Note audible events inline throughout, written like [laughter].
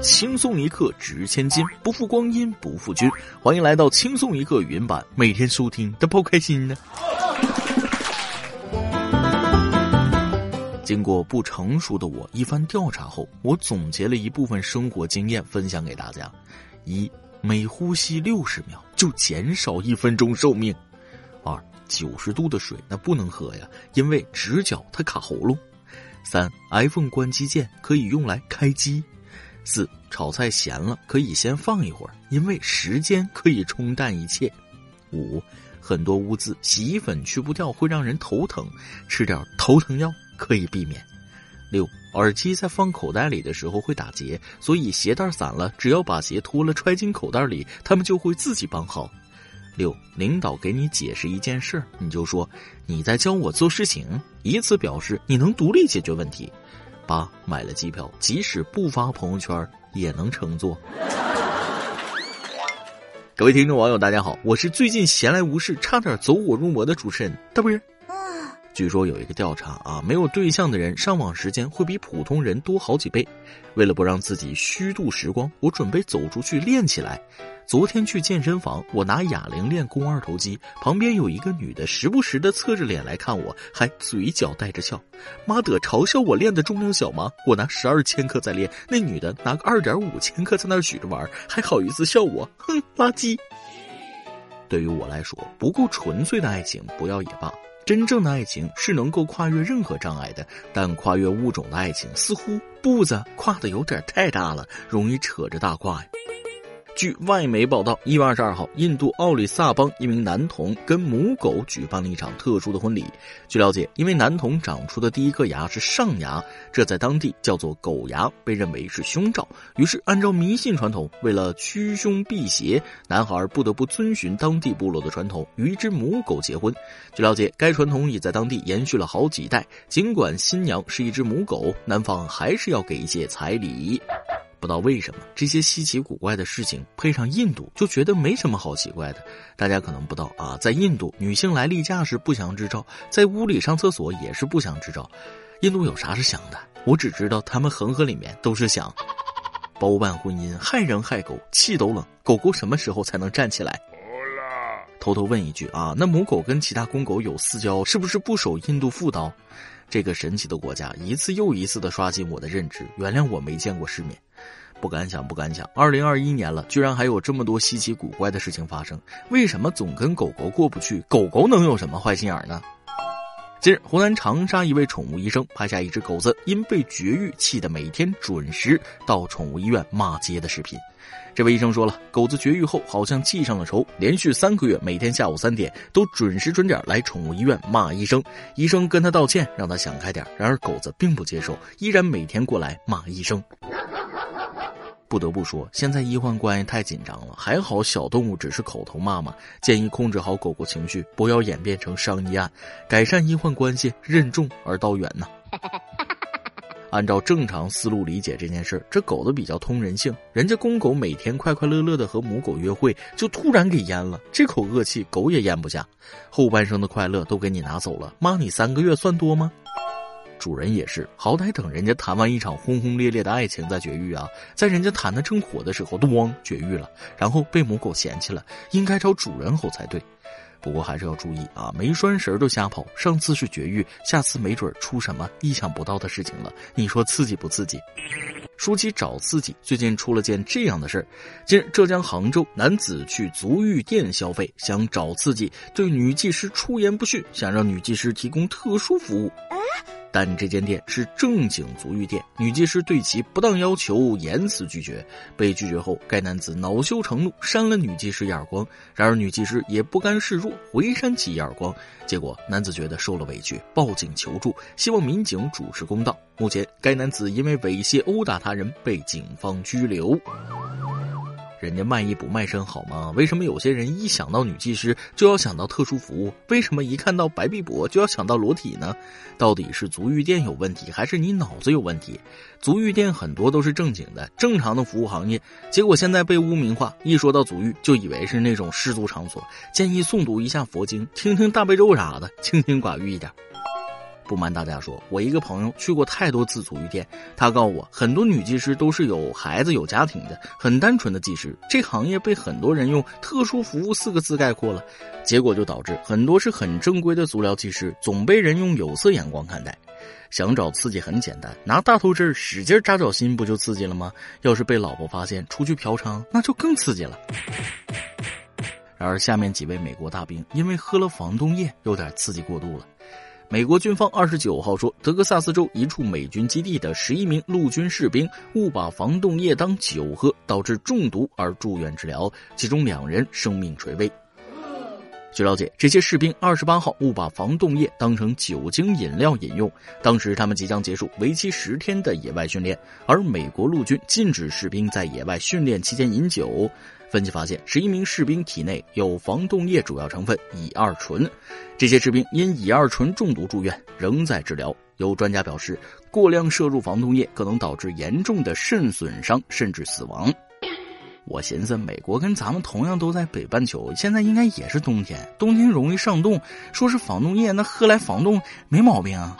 轻松一刻值千金，不负光阴不负君。欢迎来到轻松一刻语音版，每天收听都不开心呢。经过不成熟的我一番调查后，我总结了一部分生活经验分享给大家：一，每呼吸六十秒就减少一分钟寿命；二，九十度的水那不能喝呀，因为直角它卡喉咙；三，iPhone 关机键可以用来开机；四，炒菜咸了可以先放一会儿，因为时间可以冲淡一切；五，很多污渍洗衣粉去不掉会让人头疼，吃点头疼药。可以避免。六，耳机在放口袋里的时候会打结，所以鞋带散了，只要把鞋脱了揣进口袋里，他们就会自己绑好。六，领导给你解释一件事，你就说你在教我做事情，以此表示你能独立解决问题。八，买了机票，即使不发朋友圈也能乘坐。各位听众网友，大家好，我是最近闲来无事，差点走火入魔的主持人大不是。据说有一个调查啊，没有对象的人上网时间会比普通人多好几倍。为了不让自己虚度时光，我准备走出去练起来。昨天去健身房，我拿哑铃练肱二头肌，旁边有一个女的，时不时的侧着脸来看我，还嘴角带着笑。妈的，嘲笑我练的重量小吗？我拿十二千克在练，那女的拿个二点五千克在那举着玩，还好意思笑我？哼，垃圾。对于我来说，不够纯粹的爱情不要也罢。真正的爱情是能够跨越任何障碍的，但跨越物种的爱情似乎步子跨的有点太大了，容易扯着大胯。据外媒报道，一月二十二号，印度奥里萨邦一名男童跟母狗举办了一场特殊的婚礼。据了解，因为男童长出的第一颗牙是上牙，这在当地叫做狗牙，被认为是凶兆。于是，按照迷信传统，为了驱凶避邪，男孩不得不遵循当地部落的传统，与一只母狗结婚。据了解，该传统已在当地延续了好几代。尽管新娘是一只母狗，男方还是要给一些彩礼。不知道为什么这些稀奇古怪的事情配上印度，就觉得没什么好奇怪的。大家可能不知道啊，在印度，女性来例假是不祥之兆，在屋里上厕所也是不祥之兆。印度有啥是想的？我只知道他们恒河里面都是想包办婚姻，害人害狗，气都冷。狗狗什么时候才能站起来？偷偷问一句啊，那母狗跟其他公狗有私交，是不是不守印度妇道？这个神奇的国家一次又一次的刷新我的认知。原谅我没见过世面。不敢想，不敢想！二零二一年了，居然还有这么多稀奇古怪的事情发生。为什么总跟狗狗过不去？狗狗能有什么坏心眼呢？近日，湖南长沙一位宠物医生拍下一只狗子因被绝育，气得每天准时到宠物医院骂街的视频。这位医生说了，狗子绝育后好像记上了仇，连续三个月每天下午三点都准时准点来宠物医院骂医生。医生跟他道歉，让他想开点。然而狗子并不接受，依然每天过来骂医生。不得不说，现在医患关系太紧张了。还好小动物只是口头骂骂，建议控制好狗狗情绪，不要演变成伤医案。改善医患关系，任重而道远呐。[laughs] 按照正常思路理解这件事这狗子比较通人性，人家公狗每天快快乐乐的和母狗约会，就突然给淹了，这口恶气狗也咽不下，后半生的快乐都给你拿走了，骂你三个月算多吗？主人也是，好歹等人家谈完一场轰轰烈烈的爱情再绝育啊！在人家谈的正火的时候，咣绝育了，然后被母狗嫌弃了，应该找主人吼才对。不过还是要注意啊，没拴绳就瞎跑，上次是绝育，下次没准出什么意想不到的事情了。你说刺激不刺激？说起找刺激，最近出了件这样的事儿：近日，浙江杭州男子去足浴店消费，想找刺激，对女技师出言不逊，想让女技师提供特殊服务。哎但这间店是正经足浴店，女技师对其不当要求严词拒绝。被拒绝后，该男子恼羞成怒，扇了女技师一耳光。然而女技师也不甘示弱，回扇其一耳光。结果男子觉得受了委屈，报警求助，希望民警主持公道。目前，该男子因为猥亵殴打他人被警方拘留。人家卖艺不卖身好吗？为什么有些人一想到女技师就要想到特殊服务？为什么一看到白臂膊就要想到裸体呢？到底是足浴店有问题，还是你脑子有问题？足浴店很多都是正经的、正常的服务行业，结果现在被污名化，一说到足浴就以为是那种失足场所。建议诵读一下佛经，听听大悲咒啥的，清心寡欲一点。不瞒大家说，我一个朋友去过太多次足浴店，他告诉我，很多女技师都是有孩子有家庭的，很单纯的技师。这行业被很多人用“特殊服务”四个字概括了，结果就导致很多是很正规的足疗技师总被人用有色眼光看待。想找刺激很简单，拿大头针使劲扎脚心不就刺激了吗？要是被老婆发现出去嫖娼，那就更刺激了。然而，下面几位美国大兵因为喝了防冻液，有点刺激过度了。美国军方二十九号说，德克萨斯州一处美军基地的十一名陆军士兵误把防冻液当酒喝，导致中毒而住院治疗，其中两人生命垂危。据了解，这些士兵二十八号误把防冻液当成酒精饮料饮用。当时他们即将结束为期十天的野外训练，而美国陆军禁止士兵在野外训练期间饮酒。分析发现，十一名士兵体内有防冻液主要成分乙二醇，这些士兵因乙二醇中毒住院，仍在治疗。有专家表示，过量摄入防冻液可能导致严重的肾损伤，甚至死亡。我寻思，美国跟咱们同样都在北半球，现在应该也是冬天，冬天容易上冻。说是防冻液，那喝来防冻没毛病啊。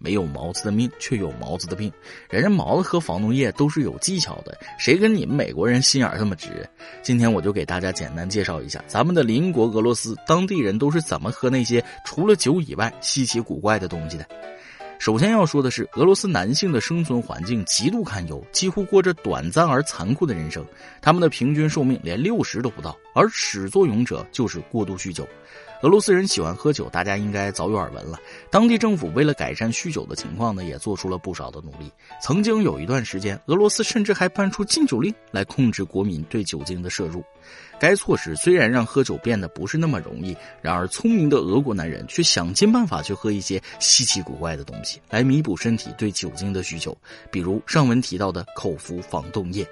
没有毛子的命，却有毛子的病。人家毛子喝防冻液都是有技巧的，谁跟你们美国人心眼这么直？今天我就给大家简单介绍一下咱们的邻国俄罗斯当地人都是怎么喝那些除了酒以外稀奇古怪的东西的。首先要说的是，俄罗斯男性的生存环境极度堪忧，几乎过着短暂而残酷的人生。他们的平均寿命连六十都不到，而始作俑者就是过度酗酒。俄罗斯人喜欢喝酒，大家应该早有耳闻了。当地政府为了改善酗酒的情况呢，也做出了不少的努力。曾经有一段时间，俄罗斯甚至还颁出禁酒令来控制国民对酒精的摄入。该措施虽然让喝酒变得不是那么容易，然而聪明的俄国男人却想尽办法去喝一些稀奇古怪的东西，来弥补身体对酒精的需求，比如上文提到的口服防冻液。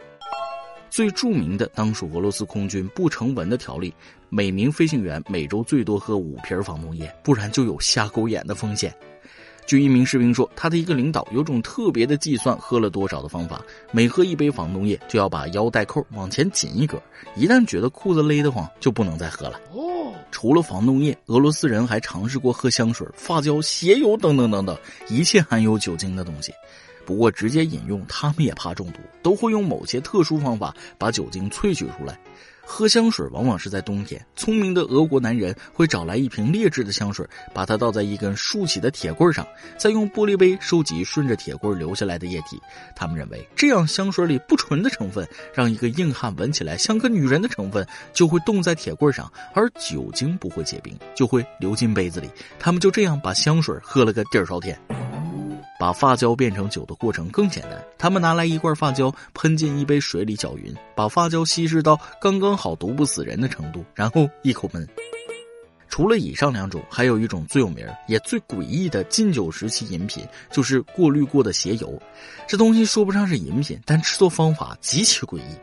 最著名的当属俄罗斯空军不成文的条例：每名飞行员每周最多喝五瓶防冻液，不然就有瞎狗眼的风险。据一名士兵说，他的一个领导有种特别的计算喝了多少的方法，每喝一杯防冻液就要把腰带扣往前紧一格，一旦觉得裤子勒得慌，就不能再喝了。哦，除了防冻液，俄罗斯人还尝试过喝香水、发胶、鞋油等等等等一切含有酒精的东西。不过，直接饮用他们也怕中毒，都会用某些特殊方法把酒精萃取出来。喝香水往往是在冬天，聪明的俄国男人会找来一瓶劣质的香水，把它倒在一根竖起的铁棍上，再用玻璃杯收集顺着铁棍流下来的液体。他们认为，这样香水里不纯的成分让一个硬汉闻起来像个女人的成分就会冻在铁棍上，而酒精不会结冰，就会流进杯子里。他们就这样把香水喝了个底儿朝天。把发胶变成酒的过程更简单，他们拿来一罐发胶，喷进一杯水里搅匀，把发胶稀释到刚刚好毒不死人的程度，然后一口闷。除了以上两种，还有一种最有名也最诡异的禁酒时期饮品，就是过滤过的鞋油。这东西说不上是饮品，但制作方法极其诡异。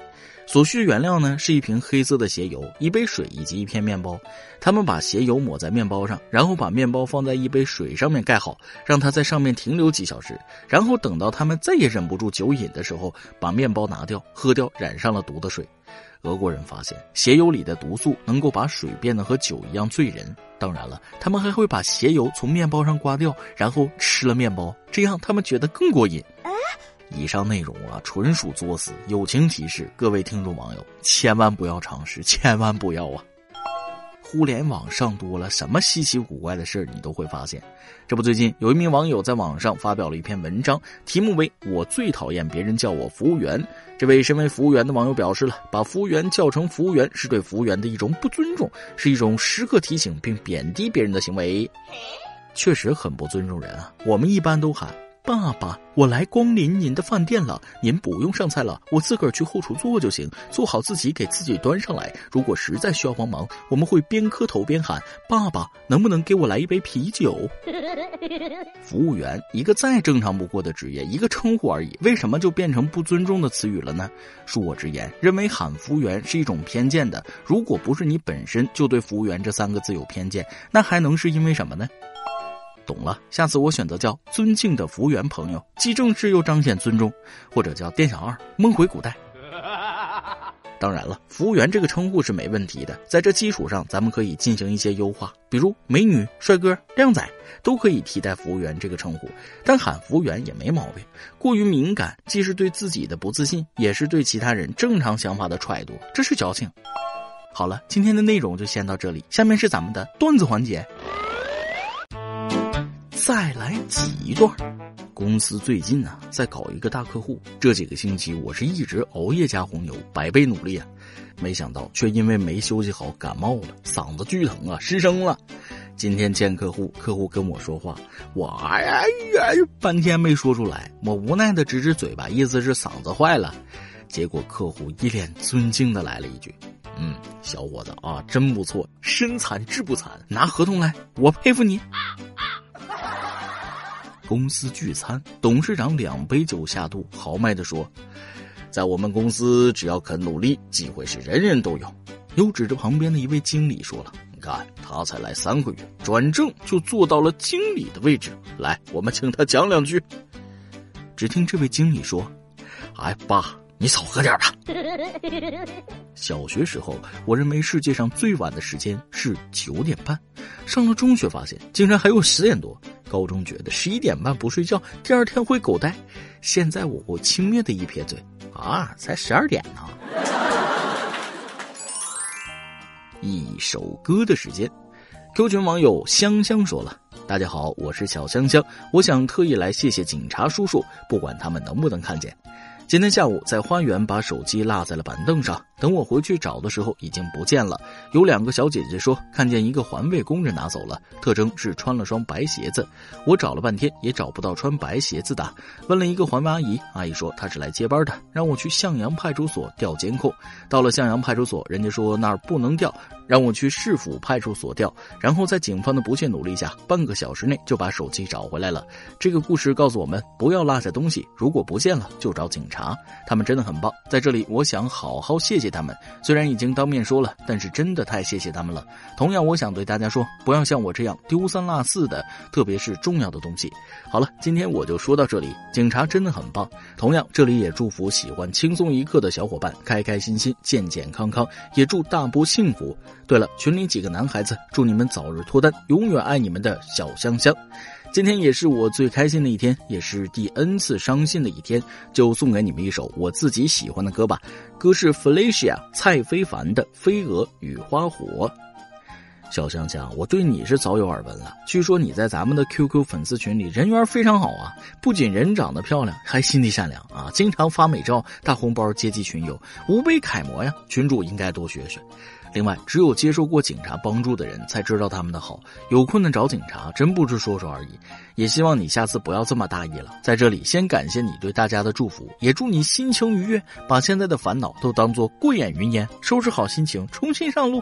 所需原料呢是一瓶黑色的鞋油、一杯水以及一片面包。他们把鞋油抹在面包上，然后把面包放在一杯水上面盖好，让它在上面停留几小时。然后等到他们再也忍不住酒瘾的时候，把面包拿掉，喝掉染上了毒的水。俄国人发现鞋油里的毒素能够把水变得和酒一样醉人。当然了，他们还会把鞋油从面包上刮掉，然后吃了面包，这样他们觉得更过瘾。以上内容啊，纯属作死。友情提示：各位听众网友，千万不要尝试，千万不要啊！互联网上多了什么稀奇古怪的事儿，你都会发现。这不，最近有一名网友在网上发表了一篇文章，题目为“我最讨厌别人叫我服务员”。这位身为服务员的网友表示了，把服务员叫成服务员是对服务员的一种不尊重，是一种时刻提醒并贬低别人的行为，确实很不尊重人啊。我们一般都喊。爸爸，我来光临您的饭店了，您不用上菜了，我自个儿去后厨做就行，做好自己给自己端上来。如果实在需要帮忙，我们会边磕头边喊：“爸爸，能不能给我来一杯啤酒？” [laughs] 服务员，一个再正常不过的职业，一个称呼而已，为什么就变成不尊重的词语了呢？恕我直言，认为喊服务员是一种偏见的。如果不是你本身就对服务员这三个字有偏见，那还能是因为什么呢？懂了，下次我选择叫尊敬的服务员朋友，既正式又彰显尊重，或者叫店小二，梦回古代。当然了，服务员这个称呼是没问题的，在这基础上，咱们可以进行一些优化，比如美女、帅哥、靓仔都可以替代服务员这个称呼，但喊服务员也没毛病。过于敏感，既是对自己的不自信，也是对其他人正常想法的揣度，这是矫情。好了，今天的内容就先到这里，下面是咱们的段子环节，再来几段。公司最近啊，在搞一个大客户。这几个星期，我是一直熬夜加红牛，百倍努力啊，没想到却因为没休息好感冒了，嗓子巨疼啊，失声了。今天见客户，客户跟我说话，我哎呀半天没说出来，我无奈的指指嘴巴，意思是嗓子坏了。结果客户一脸尊敬的来了一句：“嗯，小伙子啊，真不错，身残志不残，拿合同来，我佩服你。”公司聚餐，董事长两杯酒下肚，豪迈地说：“在我们公司，只要肯努力，机会是人人都有。”又指着旁边的一位经理说了：“你看，他才来三个月，转正就坐到了经理的位置。来，我们请他讲两句。”只听这位经理说：“哎，爸，你少喝点吧。[laughs] 小学时候，我认为世界上最晚的时间是九点半，上了中学发现竟然还有十点多。”高中觉得十一点半不睡觉，第二天会狗带。现在我我轻蔑的一撇嘴，啊，才十二点呢。[laughs] 一首歌的时间，Q 群网友香香说了：“大家好，我是小香香，我想特意来谢谢警察叔叔，不管他们能不能看见。”今天下午在花园把手机落在了板凳上，等我回去找的时候已经不见了。有两个小姐姐说看见一个环卫工人拿走了，特征是穿了双白鞋子。我找了半天也找不到穿白鞋子的，问了一个环卫阿姨，阿姨说她是来接班的，让我去向阳派出所调监控。到了向阳派出所，人家说那儿不能调，让我去市府派出所调。然后在警方的不懈努力下，半个小时内就把手机找回来了。这个故事告诉我们，不要落下东西，如果不见了就找警察。他们真的很棒，在这里我想好好谢谢他们。虽然已经当面说了，但是真的太谢谢他们了。同样，我想对大家说，不要像我这样丢三落四的，特别是重要的东西。好了，今天我就说到这里。警察真的很棒。同样，这里也祝福喜欢轻松一刻的小伙伴开开心心、健健康康，也祝大波幸福。对了，群里几个男孩子，祝你们早日脱单，永远爱你们的小香香。今天也是我最开心的一天，也是第 N 次伤心的一天，就送给你们一首我自己喜欢的歌吧。歌是 Felicia 蔡非凡的《飞蛾与花火》。小香香，我对你是早有耳闻了，据说你在咱们的 QQ 粉丝群里人缘非常好啊，不仅人长得漂亮，还心地善良啊，经常发美照、大红包接济群友，无悲楷模呀。群主应该多学学。另外，只有接受过警察帮助的人才知道他们的好。有困难找警察，真不是说说而已。也希望你下次不要这么大意了。在这里，先感谢你对大家的祝福，也祝你心情愉悦，把现在的烦恼都当做过眼云烟，收拾好心情，重新上路。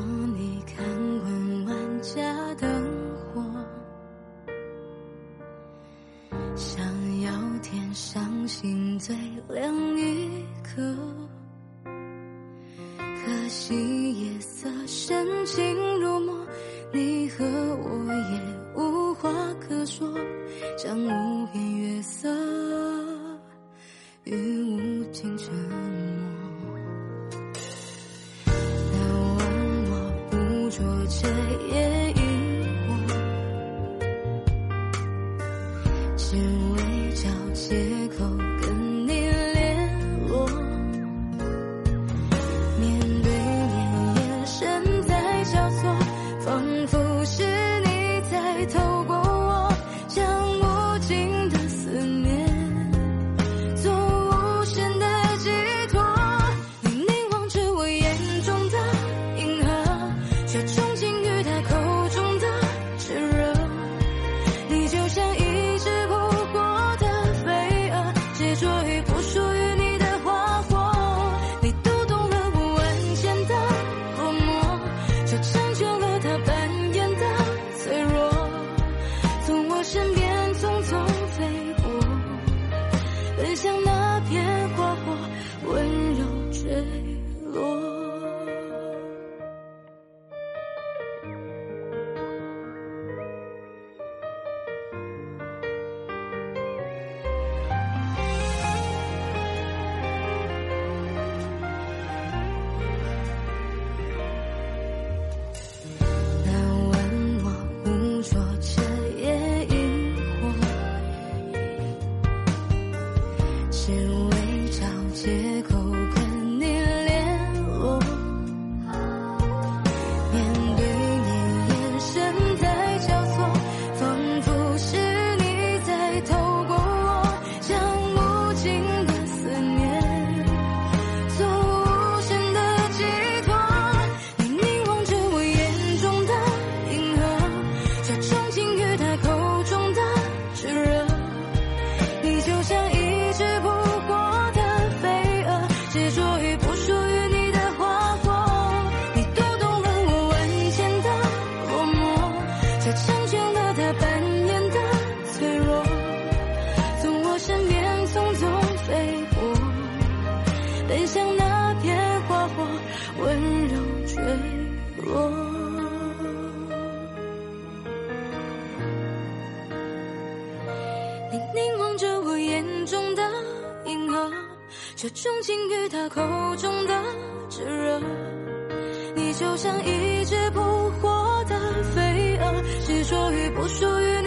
心最亮一刻，可惜夜色深情如墨，你和我也无话可说，将无边月色与无尽沉默。那晚我捕捉着夜却这钟情于他口中的炙热，你就像一只扑火的飞蛾，执着于不属于。